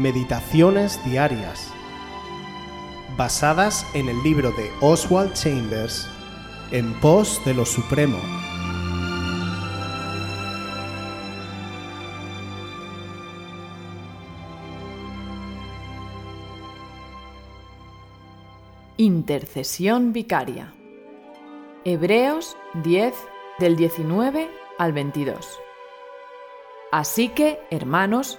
Meditaciones Diarias, basadas en el libro de Oswald Chambers, En pos de lo Supremo. Intercesión vicaria. Hebreos 10 del 19 al 22. Así que, hermanos,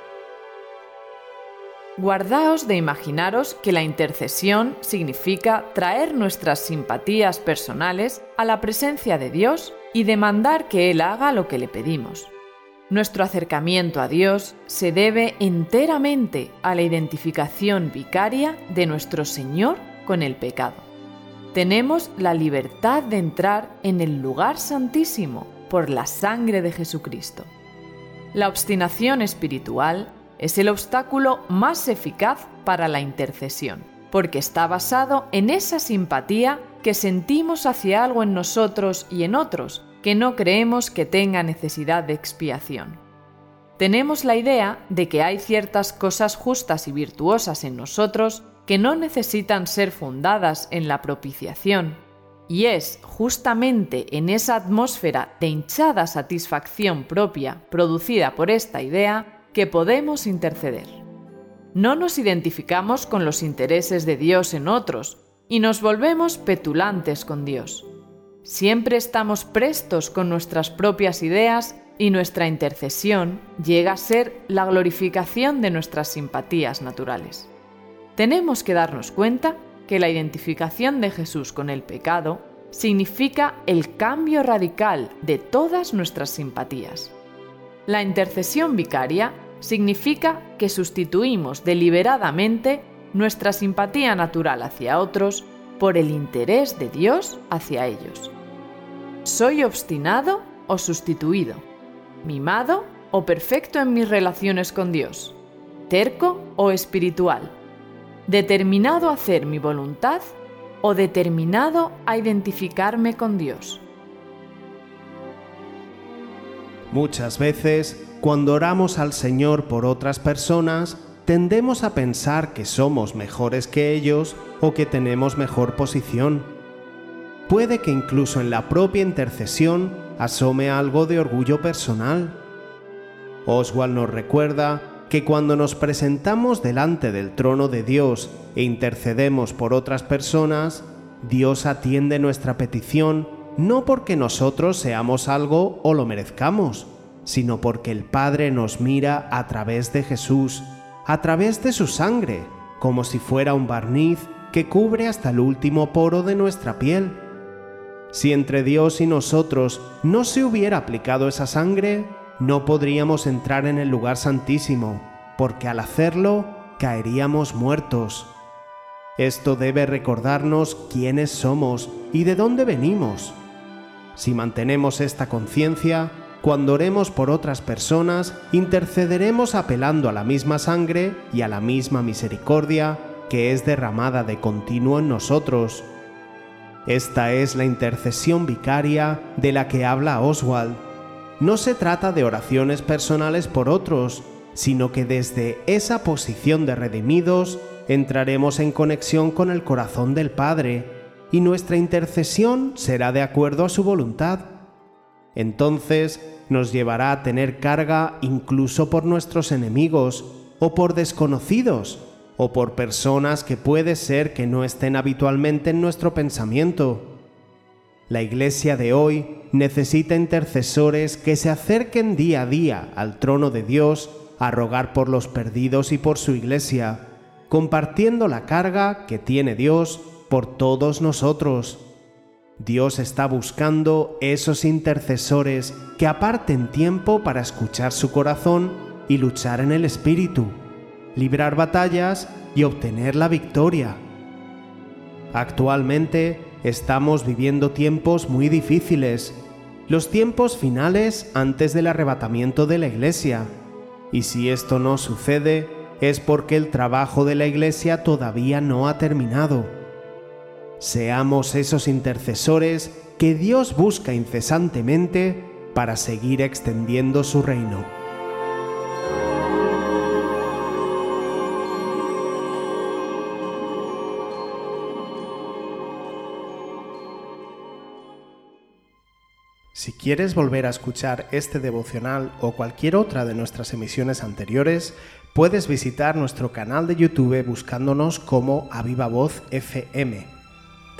Guardaos de imaginaros que la intercesión significa traer nuestras simpatías personales a la presencia de Dios y demandar que Él haga lo que le pedimos. Nuestro acercamiento a Dios se debe enteramente a la identificación vicaria de nuestro Señor con el pecado. Tenemos la libertad de entrar en el lugar santísimo por la sangre de Jesucristo. La obstinación espiritual es el obstáculo más eficaz para la intercesión, porque está basado en esa simpatía que sentimos hacia algo en nosotros y en otros que no creemos que tenga necesidad de expiación. Tenemos la idea de que hay ciertas cosas justas y virtuosas en nosotros que no necesitan ser fundadas en la propiciación, y es justamente en esa atmósfera de hinchada satisfacción propia producida por esta idea que podemos interceder. No nos identificamos con los intereses de Dios en otros y nos volvemos petulantes con Dios. Siempre estamos prestos con nuestras propias ideas y nuestra intercesión llega a ser la glorificación de nuestras simpatías naturales. Tenemos que darnos cuenta que la identificación de Jesús con el pecado significa el cambio radical de todas nuestras simpatías. La intercesión vicaria significa que sustituimos deliberadamente nuestra simpatía natural hacia otros por el interés de Dios hacia ellos. ¿Soy obstinado o sustituido? ¿Mimado o perfecto en mis relaciones con Dios? ¿Terco o espiritual? ¿Determinado a hacer mi voluntad o determinado a identificarme con Dios? Muchas veces, cuando oramos al Señor por otras personas, tendemos a pensar que somos mejores que ellos o que tenemos mejor posición. Puede que incluso en la propia intercesión asome algo de orgullo personal. Oswald nos recuerda que cuando nos presentamos delante del trono de Dios e intercedemos por otras personas, Dios atiende nuestra petición no porque nosotros seamos algo o lo merezcamos, sino porque el Padre nos mira a través de Jesús, a través de su sangre, como si fuera un barniz que cubre hasta el último poro de nuestra piel. Si entre Dios y nosotros no se hubiera aplicado esa sangre, no podríamos entrar en el lugar santísimo, porque al hacerlo caeríamos muertos. Esto debe recordarnos quiénes somos y de dónde venimos. Si mantenemos esta conciencia, cuando oremos por otras personas, intercederemos apelando a la misma sangre y a la misma misericordia que es derramada de continuo en nosotros. Esta es la intercesión vicaria de la que habla Oswald. No se trata de oraciones personales por otros, sino que desde esa posición de redimidos entraremos en conexión con el corazón del Padre y nuestra intercesión será de acuerdo a su voluntad. Entonces nos llevará a tener carga incluso por nuestros enemigos o por desconocidos o por personas que puede ser que no estén habitualmente en nuestro pensamiento. La iglesia de hoy necesita intercesores que se acerquen día a día al trono de Dios a rogar por los perdidos y por su iglesia, compartiendo la carga que tiene Dios por todos nosotros. Dios está buscando esos intercesores que aparten tiempo para escuchar su corazón y luchar en el Espíritu, librar batallas y obtener la victoria. Actualmente estamos viviendo tiempos muy difíciles, los tiempos finales antes del arrebatamiento de la Iglesia. Y si esto no sucede, es porque el trabajo de la Iglesia todavía no ha terminado. Seamos esos intercesores que Dios busca incesantemente para seguir extendiendo su reino. Si quieres volver a escuchar este devocional o cualquier otra de nuestras emisiones anteriores, puedes visitar nuestro canal de YouTube buscándonos como Aviva Voz FM.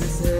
Sensei.